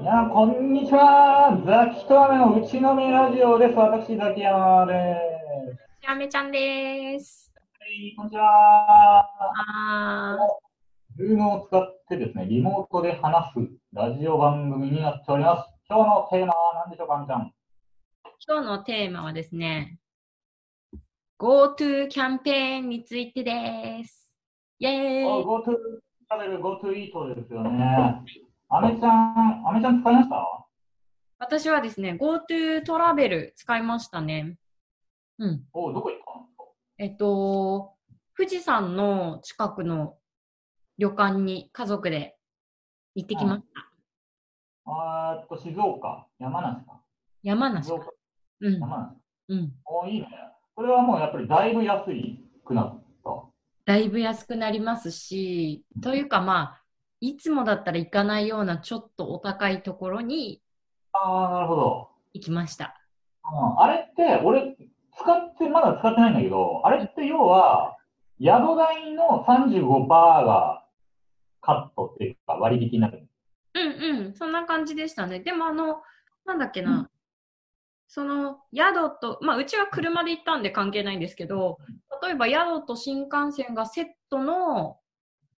いや、こんにちは。ザキとアメの打ち飲みラジオです。私、ザキヤマです。アメちゃんです。はい、こんにちは。あズームを使ってですね、リモートで話すラジオ番組になっております。今日のテーマは何でしょうか、アメちゃん？今日のテーマはですね、GoTo キャンペーンについてです。イェーイ GoTo トラベル、GoTo イートですよね。アメちゃん、アメちゃん使いました？私はですね、GoTo トラベル使いましたね。うん。おどこ行ったんですかえっと、富士山の近くの旅館に家族で行ってきました。あーっと、静岡、山梨か。山梨か。うん。山梨。うん。おいいね。これはもうやっぱりだいぶ安いくなった。だいぶ安くなりますし、というかまあ、いつもだったら行かないようなちょっとお高いところにああ、なるほど。行きました。うん、あれって、俺、使って、まだ使ってないんだけど、あれって要は、宿代の35%がカットっていうか割引になる。うんうん、そんな感じでしたね。でもあの、なんだっけな、その宿と、まあうちは車で行ったんで関係ないんですけど、例えば宿と新幹線がセットの、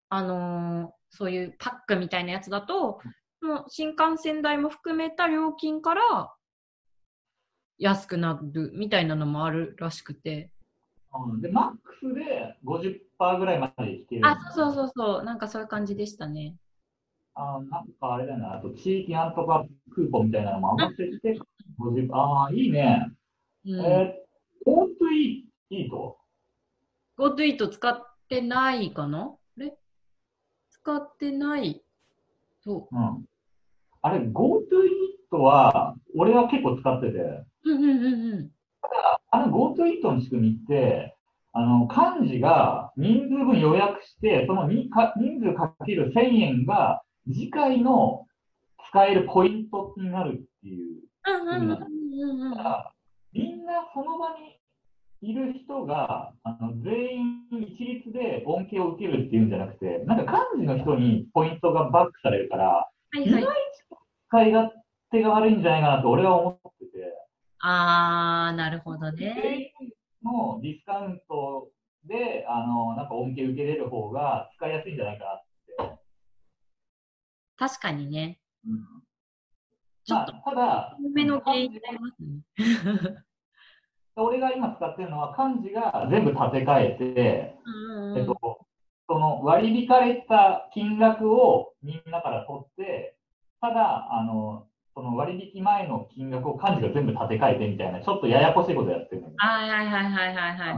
あのーそういうパックみたいなやつだと、もう新幹線代も含めた料金から安くなるみたいなのもあるらしくて。うん、で、マックスで50%ぐらいまで引ける。あ、そうそうそうそう、なんかそういう感じでしたね。あーなんかあれだな、あと地域なんとかクーポンみたいなのも合わせて、50%、ああ、いいね。うん。えー、オートイいいと？GoTo イート使ってないかな？使ってないと。うん。あれ、GoTo イートは、俺は結構使ってて、うんうんうんうん。あの GoTo イートの仕組みって、あの、幹事が人数分予約して、そのにか人数かける1000円が次回の使えるポイントになるっていう。みんなその場にいる人が、あの、全員一律で恩恵を受けるっていうんじゃなくて、なんか幹事の人にポイントがバックされるから、はいはい。使い勝手が悪いんじゃないかなと俺は思ってて、あー、なるほど全ね。員のディスカウントで、あの、なんか恩恵受けれる方が使いやすいんじゃないかなって。確かにね。うんちょっと、まあ、ただ、多めの原因になりますね。俺が今使ってるのは漢字が全部立て替えて、うんうんえっと、その割り引かれた金額をみんなから取って、ただ、あの、その割引前の金額を漢字が全部立て替えてみたいな、ちょっとややこしいことやってるはいはいはいはいはいはい。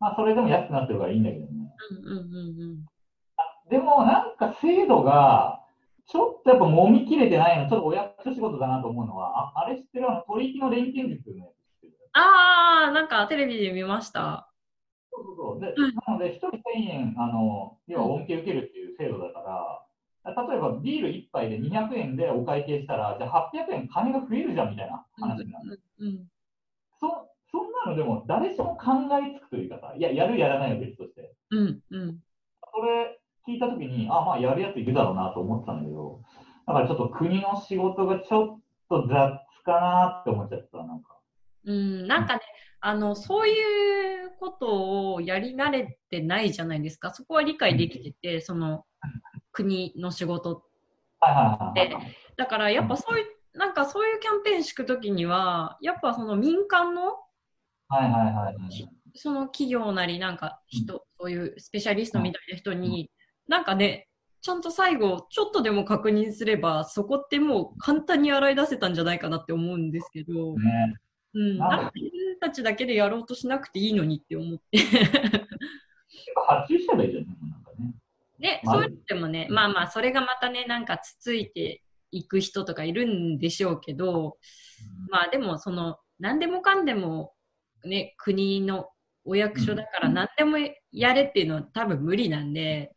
まあ、それでも安くなってるからいいんだけどね。うんうんうんうん。でも、なんか制度が、ちょっとやっぱ揉み切れてないの、ちょっとお役所仕事だなと思うのは、ああれ知ってる？あの取引の連携術のやつあー、なんかテレビで見ました。そうそうそう。で、うんなので、1人1000円、あの、要は恩恵受けるっていう制度だから、例えばビール1杯で200円でお会計したら、じゃあ800円金が増えるじゃんみたいな話になる。うんうんそそんなのでも誰しも考えつくというかさ、いや、やるやらないは別として。うんうん。それ聞いたときに、あ、まあやるやついるだろうなと思ってたんだけど、だからちょっと国の仕事がちょっと雑かなって思っちゃった、なんか。うん、なんかね、あの、そういうことをやり慣れてないじゃないですか。そこは理解できてて、その、国の仕事はいはいはいはい。だからやっぱそういう、なんかそういうキャンペーン敷くときには、やっぱその民間の、はいはいはいはい。その企業なりなんか人、そういうスペシャリストみたいな人に、なんかね、ちゃんと最後、ちょっとでも確認すれば、そこってもう簡単に洗い出せたんじゃないかなって思うんですけど、ね、うん、なんか自分たちだけでやろうとしなくていいのにって思って。発注しちゃえばいいじゃん、なんかね。ね、まあ。そういうのでもね、まあまあ、それがまたね、なんかつついていく人とかいるんでしょうけど、まあでも、その、何でもかんでも、ね、国のお役所だから何でもやれっていうのは多分無理なんで、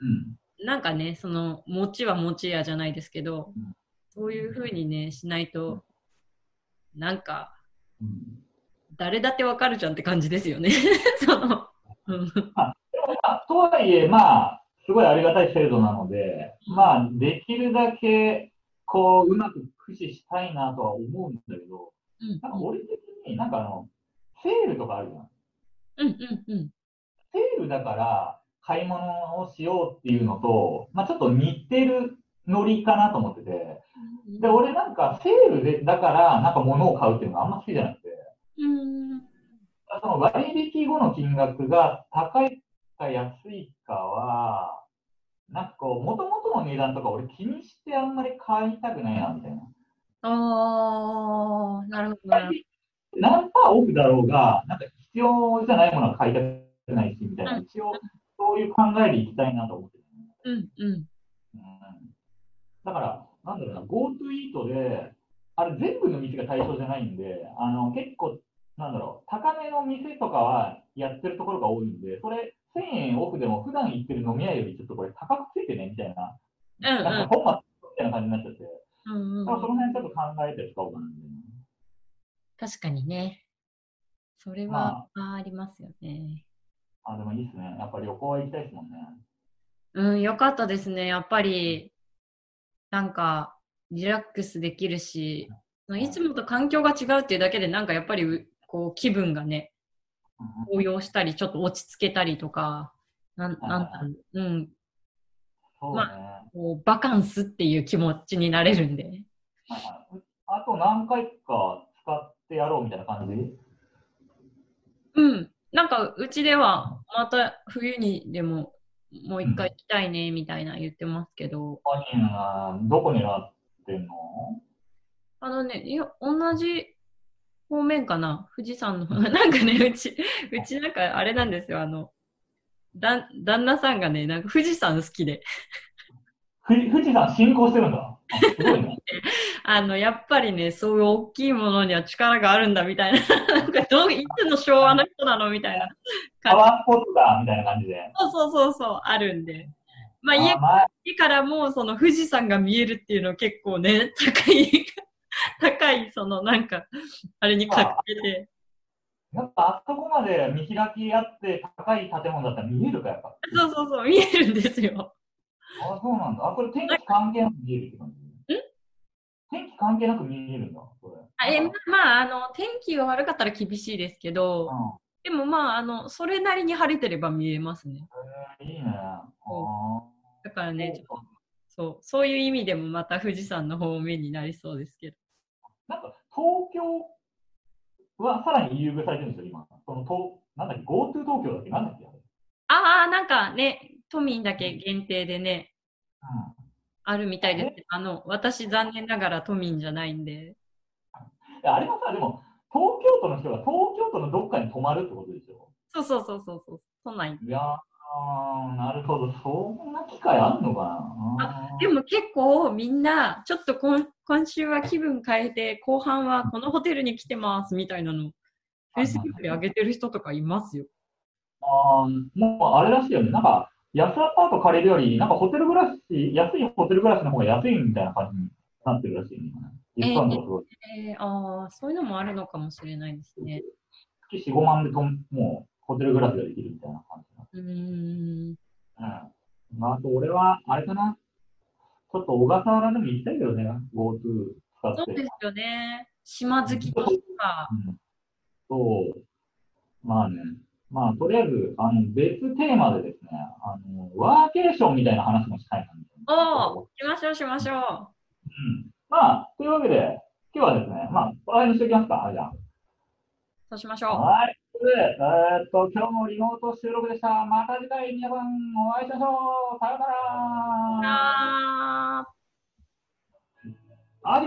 うん。なんかね、その、餅は餅やじゃないですけどうん、そういうふうにね、しないと、なんか、うん誰だってわかるじゃんって感じですよね。その、うんあとはいえ、まあ、すごいありがたい制度なので、まあ、できるだけこう、うまく駆使したいなとは思うんだけど、うんなんか俺的になんかあの、セールとかあるじゃん。うんうんうん。セールだから買い物をしようっていうのと、まあちょっと似てるノリかなと思ってて、で、俺なんかセールで、だからなんか物を買うっていうのがあんま好きじゃなくて、うん。その割引後の金額が高いか安いかは、なんかこう、元々の値段とか俺気にしてあんまり買いたくないな、みたいな。ああ、なるほどなるほど。何パーオフだろうが、なんか必要じゃないものは買いたくないし、みたいな。うん一応、そういう考えでいきたいなと思ってる、うんうん。うん。だから、なんだろうな、GoTo イートで、あれ全部の店が対象じゃないんで、あの、結構、なんだろう、高めの店とかはやってるところが多いんで、それ、1000円オフでも普段行ってる飲み屋よりちょっとこれ高くついてね、みたいな。うんうんなんか本末みたいな感じになっちゃって、うんうんだからその辺ちょっと考えて使おうかな、みたいな。確かにね。それは、あ、ありますよね。あ、でもいいっすね。やっぱ旅行は行きたいですもんね。うん、よかったですね。やっぱり、なんか、リラックスできるし、いつもと環境が違うっていうだけで、なんかやっぱりう、こう、気分がね、うん。高揚したり、ちょっと落ち着けたりとか、なん、なんだろう、うん、そうね。こう、バカンスっていう気持ちになれるんで。あと何回か使ってやろうみたいな感じ？うん。なんか、うちでは、また冬にでも、もう一回行きたいね、みたいな言ってますけど、他人はどこ狙ってんの？あのね、いや、同じ方面かな。富士山の方。なんかね、うち、うちなんかあれなんですよ、あの、だ、旦那さんがね、なんか富士山好きで、富士富士山進行してるんだ。あすごいね。あの、やっぱりね、そういう大きいものには力があるんだみたいな、なんかどう、いつの昭和の人なの？みたいなパワースポットだみたいな感じで。そうそうそうそう、あるんで。まあ家あ前家からもその富士山が見えるっていうの結構ね、高い、高い、そのなんか、あれにかけて、やっぱあそこまで見開きあって高い建物だったら見えるか、やっぱ。そうそうそう、見えるんですよ。あ、そうなんだ。あ、これ天気関係なく見えるって感じ？天気関係なく見えるんだ、これ。あえままあ、あの、天気が悪かったら厳しいですけど、うん。でもまあ、あの、それなりに晴れてれば見えますね。えー、いいね。あだからーね、ちょっとそう、そういう意味でもまた富士山の方面になりそうですけど。なんか、東京はさらに優遇されてるんですよ、今。その、となんだっけ、GoTo 東京だっけなんだっけあれああ、なんかね、都民だけ限定でね、うん。あるみたいです。あの、私残念ながら都民じゃないんで。あれもさ、でも、都の人が東京都のどっかに泊まるってことでしょ？そうそうそうそうそう。都内。いやー、なるほど。そんな機会あんのかな？でも結構みんな、ちょっと今今週は気分変えて、後半はこのホテルに来てますみたいなの、Facebook で上げてる人とかいますよ。あーもうあれらしいよね。なんか、安アパート借りるより、なんかホテル暮らし、安いホテル暮らしの方が安いみたいな感じになってるらしいね。ディスカウントがすごい。えー、ああ、そういうのもあるのかもしれないですね。月4、5万でとんもうホテル暮らしができるみたいな感じなうーん。うん。まあ、あと俺は、あれかな。ちょっと小笠原でも行きたいけどね、GoTo 使って。そうですよね。島好きとか。うんそう。まあね。まあ、とりあえず、あの、別テーマでですね、あの、ワーケーションみたいな話もしたいなみたいな。おお、しましょうしましょう。うん。まあ、というわけで、今日はですね、まあ、この辺にしておきますか、はいじゃあ。そうしましょう。はい。ということで、えーっと、今日もリモート収録でした。また次回皆さんお会いしましょう。さようなら。あ